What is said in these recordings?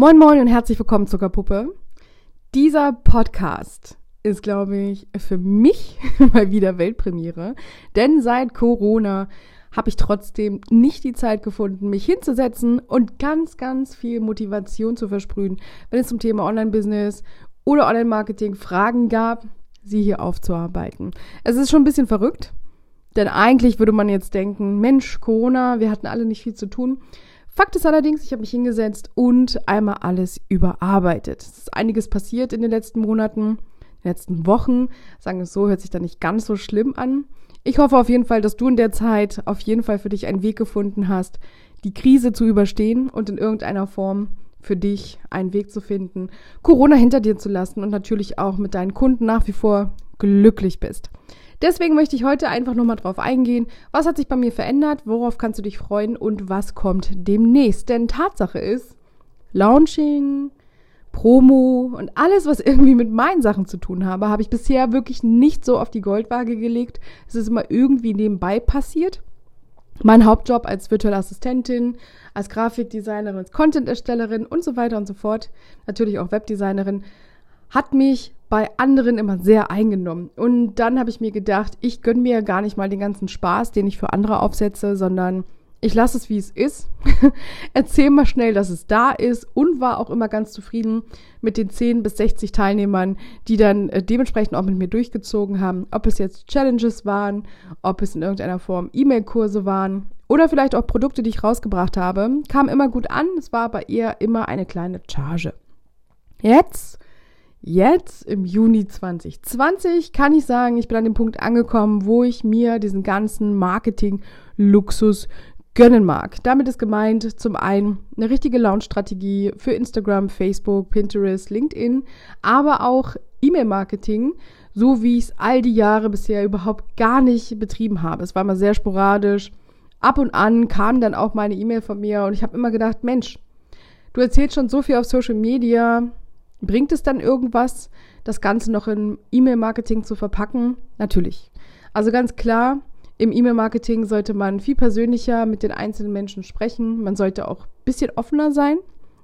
Moin Moin und herzlich willkommen, Zuckerpuppe. Dieser Podcast ist, glaube ich, für mich mal wieder Weltpremiere. Denn seit Corona habe ich trotzdem nicht die Zeit gefunden, mich hinzusetzen und ganz, ganz viel Motivation zu versprühen, wenn es zum Thema Online-Business oder Online-Marketing Fragen gab, sie hier aufzuarbeiten. Es ist schon ein bisschen verrückt, denn eigentlich würde man jetzt denken, Mensch, Corona, wir hatten alle nicht viel zu tun. Fakt ist allerdings, ich habe mich hingesetzt und einmal alles überarbeitet. Es ist einiges passiert in den letzten Monaten, in den letzten Wochen. Sagen wir es so, hört sich da nicht ganz so schlimm an. Ich hoffe auf jeden Fall, dass du in der Zeit auf jeden Fall für dich einen Weg gefunden hast, die Krise zu überstehen und in irgendeiner Form für dich einen Weg zu finden, Corona hinter dir zu lassen und natürlich auch mit deinen Kunden nach wie vor glücklich bist. Deswegen möchte ich heute einfach nochmal drauf eingehen, was hat sich bei mir verändert, worauf kannst du dich freuen und was kommt demnächst. Denn Tatsache ist, Launching, Promo und alles, was irgendwie mit meinen Sachen zu tun habe, habe ich bisher wirklich nicht so auf die Goldwaage gelegt. Es ist immer irgendwie nebenbei passiert. Mein Hauptjob als virtuelle Assistentin, als Grafikdesignerin, als Content-Erstellerin und so weiter und so fort, natürlich auch Webdesignerin, hat mich bei anderen immer sehr eingenommen. Und dann habe ich mir gedacht, ich gönne mir gar nicht mal den ganzen Spaß, den ich für andere aufsetze, sondern ich lasse es, wie es ist. Erzähl mal schnell, dass es da ist und war auch immer ganz zufrieden mit den 10 bis 60 Teilnehmern, die dann äh, dementsprechend auch mit mir durchgezogen haben. Ob es jetzt Challenges waren, ob es in irgendeiner Form E-Mail-Kurse waren oder vielleicht auch Produkte, die ich rausgebracht habe, kam immer gut an. Es war aber eher immer eine kleine Charge. Jetzt Jetzt im Juni 2020 kann ich sagen, ich bin an dem Punkt angekommen, wo ich mir diesen ganzen Marketing-Luxus gönnen mag. Damit ist gemeint zum einen eine richtige Launch-Strategie für Instagram, Facebook, Pinterest, LinkedIn, aber auch E-Mail-Marketing, so wie ich es all die Jahre bisher überhaupt gar nicht betrieben habe. Es war immer sehr sporadisch. Ab und an kam dann auch meine E-Mail von mir und ich habe immer gedacht, Mensch, du erzählst schon so viel auf Social Media, Bringt es dann irgendwas, das Ganze noch in E-Mail-Marketing zu verpacken? Natürlich. Also ganz klar, im E-Mail-Marketing sollte man viel persönlicher mit den einzelnen Menschen sprechen. Man sollte auch ein bisschen offener sein,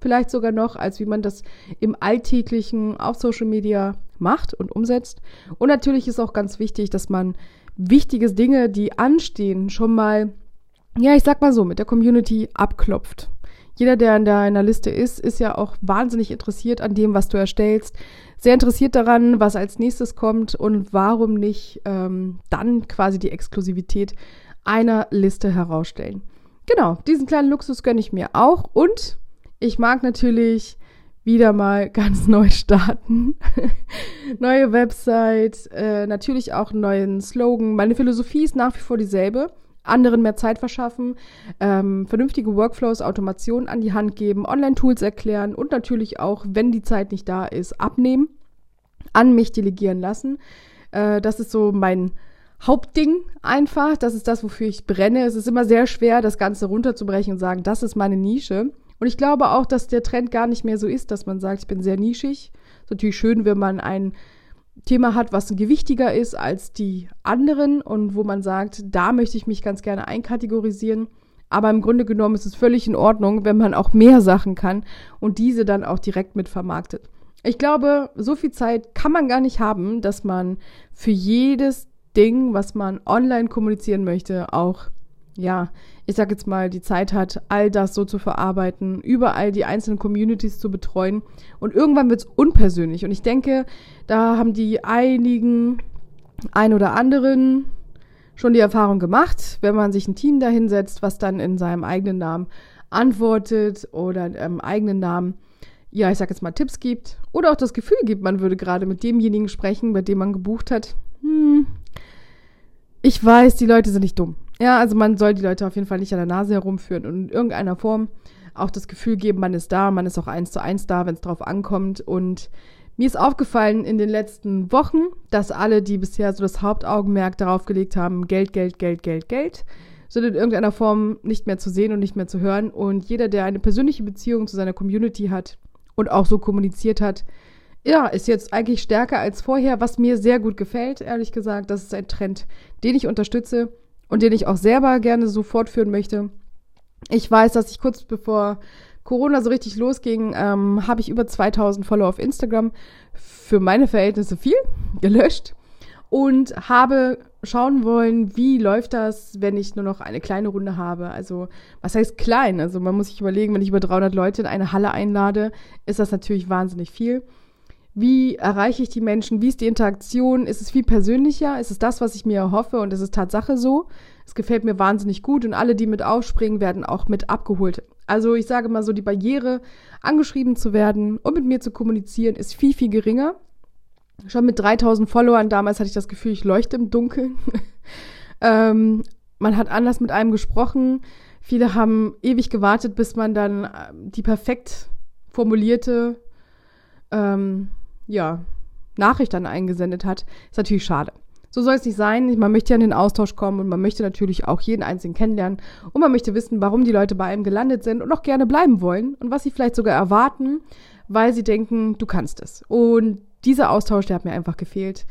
vielleicht sogar noch, als wie man das im Alltäglichen auf Social Media macht und umsetzt. Und natürlich ist auch ganz wichtig, dass man wichtige Dinge, die anstehen, schon mal, ja, ich sag mal so, mit der Community abklopft jeder, der in deiner Liste ist, ist ja auch wahnsinnig interessiert an dem, was du erstellst. Sehr interessiert daran, was als nächstes kommt und warum nicht ähm, dann quasi die Exklusivität einer Liste herausstellen. Genau, diesen kleinen Luxus gönne ich mir auch und ich mag natürlich wieder mal ganz neu starten. Neue Website, äh, natürlich auch einen neuen Slogan. Meine Philosophie ist nach wie vor dieselbe anderen mehr Zeit verschaffen, ähm, vernünftige Workflows, Automationen an die Hand geben, Online-Tools erklären und natürlich auch, wenn die Zeit nicht da ist, abnehmen, an mich delegieren lassen. Äh, das ist so mein Hauptding einfach. Das ist das, wofür ich brenne. Es ist immer sehr schwer, das Ganze runterzubrechen und sagen, das ist meine Nische. Und ich glaube auch, dass der Trend gar nicht mehr so ist, dass man sagt, ich bin sehr nischig. Ist natürlich schön, wenn man ein Thema hat, was gewichtiger ist als die anderen und wo man sagt, da möchte ich mich ganz gerne einkategorisieren. Aber im Grunde genommen ist es völlig in Ordnung, wenn man auch mehr Sachen kann und diese dann auch direkt mit vermarktet. Ich glaube, so viel Zeit kann man gar nicht haben, dass man für jedes Ding, was man online kommunizieren möchte, auch ja, ich sag jetzt mal, die Zeit hat, all das so zu verarbeiten, überall die einzelnen Communities zu betreuen. Und irgendwann wird's unpersönlich. Und ich denke, da haben die einigen, ein oder anderen schon die Erfahrung gemacht, wenn man sich ein Team dahinsetzt, was dann in seinem eigenen Namen antwortet oder im eigenen Namen, ja, ich sag jetzt mal Tipps gibt oder auch das Gefühl gibt, man würde gerade mit demjenigen sprechen, bei dem man gebucht hat. Hm, ich weiß, die Leute sind nicht dumm. Ja, also man soll die Leute auf jeden Fall nicht an der Nase herumführen und in irgendeiner Form auch das Gefühl geben, man ist da, man ist auch eins zu eins da, wenn es drauf ankommt. Und mir ist aufgefallen in den letzten Wochen, dass alle, die bisher so das Hauptaugenmerk darauf gelegt haben, Geld, Geld, Geld, Geld, Geld, sind in irgendeiner Form nicht mehr zu sehen und nicht mehr zu hören. Und jeder, der eine persönliche Beziehung zu seiner Community hat und auch so kommuniziert hat, ja, ist jetzt eigentlich stärker als vorher, was mir sehr gut gefällt, ehrlich gesagt. Das ist ein Trend, den ich unterstütze und den ich auch selber gerne so fortführen möchte. Ich weiß, dass ich kurz bevor Corona so richtig losging, ähm, habe ich über 2000 Follower auf Instagram. Für meine Verhältnisse viel gelöscht und habe schauen wollen, wie läuft das, wenn ich nur noch eine kleine Runde habe. Also was heißt klein? Also man muss sich überlegen, wenn ich über 300 Leute in eine Halle einlade, ist das natürlich wahnsinnig viel. Wie erreiche ich die Menschen? Wie ist die Interaktion? Ist es viel persönlicher? Ist es das, was ich mir erhoffe? Und ist es Tatsache so? Es gefällt mir wahnsinnig gut und alle, die mit aufspringen, werden auch mit abgeholt. Also ich sage mal so, die Barriere, angeschrieben zu werden und mit mir zu kommunizieren, ist viel, viel geringer. Schon mit 3000 Followern damals hatte ich das Gefühl, ich leuchte im Dunkeln. ähm, man hat anders mit einem gesprochen. Viele haben ewig gewartet, bis man dann äh, die perfekt formulierte ähm, ja, Nachricht dann eingesendet hat, ist natürlich schade. So soll es nicht sein. Man möchte ja in den Austausch kommen und man möchte natürlich auch jeden Einzelnen kennenlernen und man möchte wissen, warum die Leute bei einem gelandet sind und auch gerne bleiben wollen und was sie vielleicht sogar erwarten, weil sie denken, du kannst es. Und dieser Austausch, der hat mir einfach gefehlt.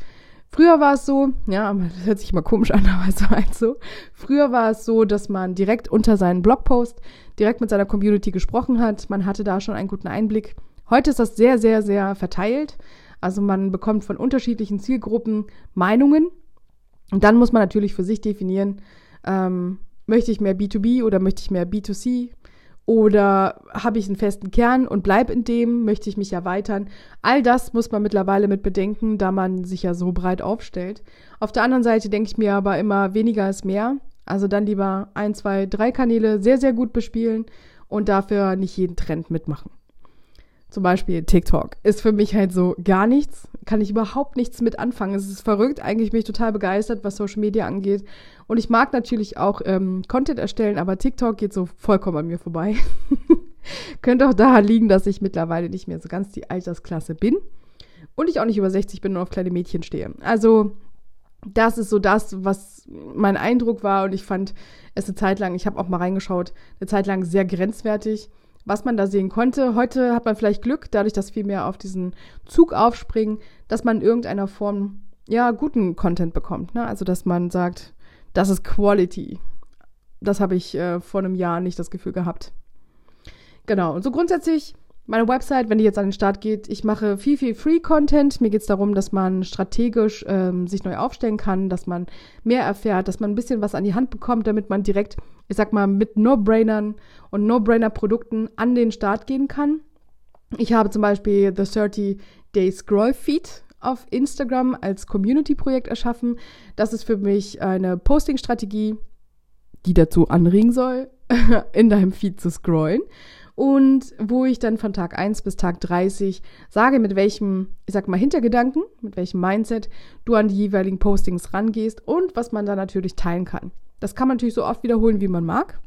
Früher war es so, ja, das hört sich immer komisch an, aber es war halt so. Früher war es so, dass man direkt unter seinen Blogpost direkt mit seiner Community gesprochen hat. Man hatte da schon einen guten Einblick Heute ist das sehr, sehr, sehr verteilt. Also man bekommt von unterschiedlichen Zielgruppen Meinungen. Und dann muss man natürlich für sich definieren, ähm, möchte ich mehr B2B oder möchte ich mehr B2C? Oder habe ich einen festen Kern und bleibe in dem? Möchte ich mich erweitern? All das muss man mittlerweile mit bedenken, da man sich ja so breit aufstellt. Auf der anderen Seite denke ich mir aber immer, weniger ist mehr. Also dann lieber ein, zwei, drei Kanäle sehr, sehr gut bespielen und dafür nicht jeden Trend mitmachen. Zum Beispiel TikTok ist für mich halt so gar nichts, kann ich überhaupt nichts mit anfangen. Es ist verrückt, eigentlich bin ich total begeistert, was Social Media angeht. Und ich mag natürlich auch ähm, Content erstellen, aber TikTok geht so vollkommen an mir vorbei. Könnte auch daran liegen, dass ich mittlerweile nicht mehr so ganz die Altersklasse bin und ich auch nicht über 60 bin und auf kleine Mädchen stehe. Also das ist so das, was mein Eindruck war und ich fand es eine Zeit lang, ich habe auch mal reingeschaut, eine Zeit lang sehr grenzwertig was man da sehen konnte. Heute hat man vielleicht Glück, dadurch, dass viel mehr auf diesen Zug aufspringen, dass man in irgendeiner Form ja guten Content bekommt. Ne? Also dass man sagt, das ist Quality. Das habe ich äh, vor einem Jahr nicht das Gefühl gehabt. Genau. Und so grundsätzlich meine Website, wenn die jetzt an den Start geht, ich mache viel, viel Free-Content. Mir geht es darum, dass man strategisch ähm, sich neu aufstellen kann, dass man mehr erfährt, dass man ein bisschen was an die Hand bekommt, damit man direkt, ich sag mal, mit No-Brainern und No-Brainer-Produkten an den Start gehen kann. Ich habe zum Beispiel The 30 Day Scroll Feed auf Instagram als Community-Projekt erschaffen. Das ist für mich eine Posting-Strategie, die dazu anregen soll, in deinem Feed zu scrollen und wo ich dann von Tag 1 bis Tag 30 sage, mit welchem, ich sag mal, Hintergedanken, mit welchem Mindset du an die jeweiligen Postings rangehst und was man da natürlich teilen kann. Das kann man natürlich so oft wiederholen, wie man mag.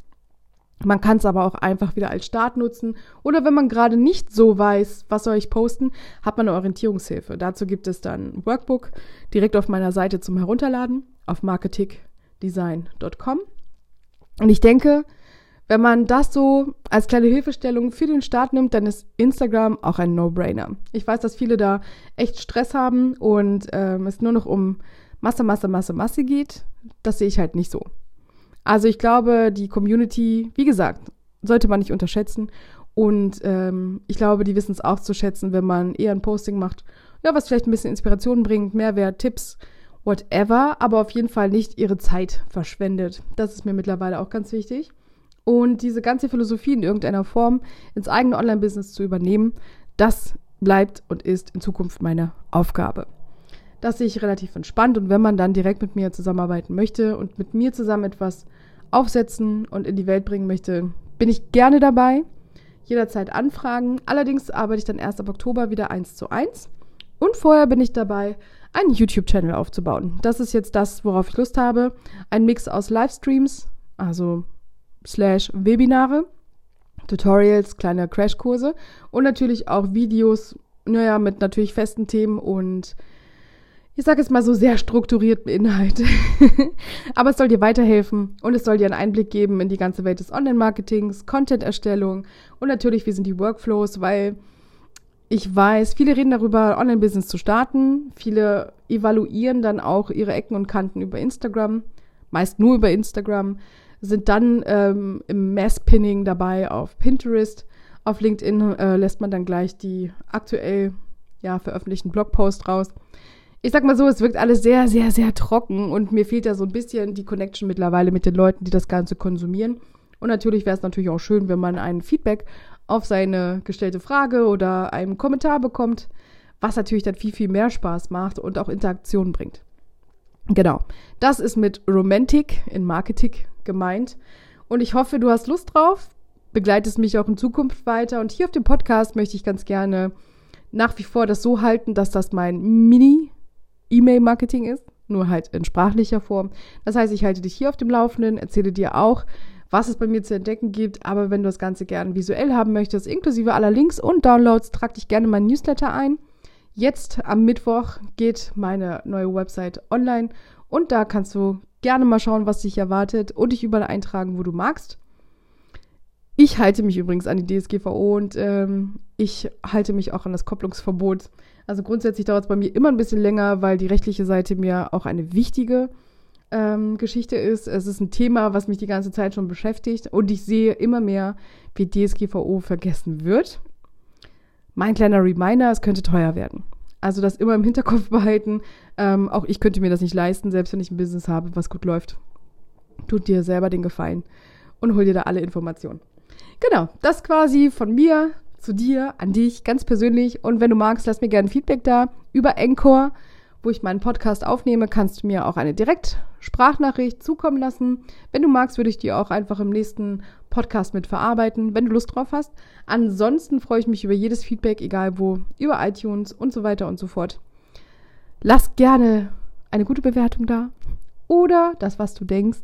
Man kann es aber auch einfach wieder als Start nutzen. Oder wenn man gerade nicht so weiß, was soll ich posten, hat man eine Orientierungshilfe. Dazu gibt es dann ein Workbook direkt auf meiner Seite zum Herunterladen auf marketingdesign.com. Und ich denke, wenn man das so als kleine Hilfestellung für den Start nimmt, dann ist Instagram auch ein No-Brainer. Ich weiß, dass viele da echt Stress haben und ähm, es nur noch um Masse, Masse, Masse, Masse geht. Das sehe ich halt nicht so. Also ich glaube, die Community, wie gesagt, sollte man nicht unterschätzen. Und ähm, ich glaube, die wissen es auch zu schätzen, wenn man eher ein Posting macht, ja, was vielleicht ein bisschen Inspiration bringt, Mehrwert, Tipps, whatever, aber auf jeden Fall nicht ihre Zeit verschwendet. Das ist mir mittlerweile auch ganz wichtig. Und diese ganze Philosophie in irgendeiner Form ins eigene Online-Business zu übernehmen, das bleibt und ist in Zukunft meine Aufgabe. Das sehe ich relativ entspannt und wenn man dann direkt mit mir zusammenarbeiten möchte und mit mir zusammen etwas aufsetzen und in die Welt bringen möchte, bin ich gerne dabei. Jederzeit anfragen. Allerdings arbeite ich dann erst ab Oktober wieder eins zu eins. Und vorher bin ich dabei, einen YouTube-Channel aufzubauen. Das ist jetzt das, worauf ich Lust habe. Ein Mix aus Livestreams, also slash Webinare, Tutorials, kleine Crashkurse und natürlich auch Videos, naja, mit natürlich festen Themen und ich sage es mal so sehr strukturierten Inhalt. Aber es soll dir weiterhelfen und es soll dir einen Einblick geben in die ganze Welt des Online-Marketings, Content-Erstellung und natürlich, wie sind die Workflows, weil ich weiß, viele reden darüber, Online-Business zu starten. Viele evaluieren dann auch ihre Ecken und Kanten über Instagram, meist nur über Instagram sind dann ähm, im Mass-Pinning dabei auf Pinterest, Auf LinkedIn äh, lässt man dann gleich die aktuell ja, veröffentlichten Blogposts raus. Ich sag mal so, es wirkt alles sehr, sehr, sehr trocken und mir fehlt da so ein bisschen die Connection mittlerweile mit den Leuten, die das Ganze konsumieren. Und natürlich wäre es natürlich auch schön, wenn man ein Feedback auf seine gestellte Frage oder einen Kommentar bekommt, was natürlich dann viel, viel mehr Spaß macht und auch Interaktion bringt. Genau, das ist mit Romantic in Marketing gemeint. Und ich hoffe, du hast Lust drauf, begleitest mich auch in Zukunft weiter. Und hier auf dem Podcast möchte ich ganz gerne nach wie vor das so halten, dass das mein Mini-E-Mail-Marketing ist, nur halt in sprachlicher Form. Das heißt, ich halte dich hier auf dem Laufenden, erzähle dir auch, was es bei mir zu entdecken gibt. Aber wenn du das Ganze gerne visuell haben möchtest, inklusive aller Links und Downloads, trag dich gerne meinen Newsletter ein. Jetzt am Mittwoch geht meine neue Website online und da kannst du gerne mal schauen, was dich erwartet und dich überall eintragen, wo du magst. Ich halte mich übrigens an die DSGVO und ähm, ich halte mich auch an das Kopplungsverbot. Also grundsätzlich dauert es bei mir immer ein bisschen länger, weil die rechtliche Seite mir auch eine wichtige ähm, Geschichte ist. Es ist ein Thema, was mich die ganze Zeit schon beschäftigt und ich sehe immer mehr, wie DSGVO vergessen wird. Mein kleiner Reminder, es könnte teuer werden. Also das immer im Hinterkopf behalten. Ähm, auch ich könnte mir das nicht leisten, selbst wenn ich ein Business habe, was gut läuft. Tut dir selber den Gefallen und hol dir da alle Informationen. Genau, das quasi von mir zu dir, an dich, ganz persönlich. Und wenn du magst, lass mir gerne Feedback da über Encore, wo ich meinen Podcast aufnehme, kannst du mir auch eine Direktsprachnachricht zukommen lassen. Wenn du magst, würde ich die auch einfach im nächsten Podcast mit verarbeiten, wenn du Lust drauf hast. Ansonsten freue ich mich über jedes Feedback, egal wo, über iTunes und so weiter und so fort. Lass gerne eine gute Bewertung da oder das, was du denkst.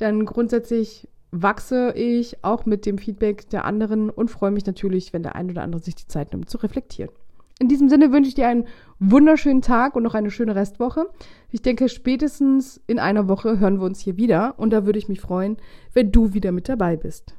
Denn grundsätzlich wachse ich auch mit dem Feedback der anderen und freue mich natürlich, wenn der ein oder andere sich die Zeit nimmt, zu reflektieren. In diesem Sinne wünsche ich dir einen wunderschönen Tag und noch eine schöne Restwoche. Ich denke, spätestens in einer Woche hören wir uns hier wieder und da würde ich mich freuen, wenn du wieder mit dabei bist.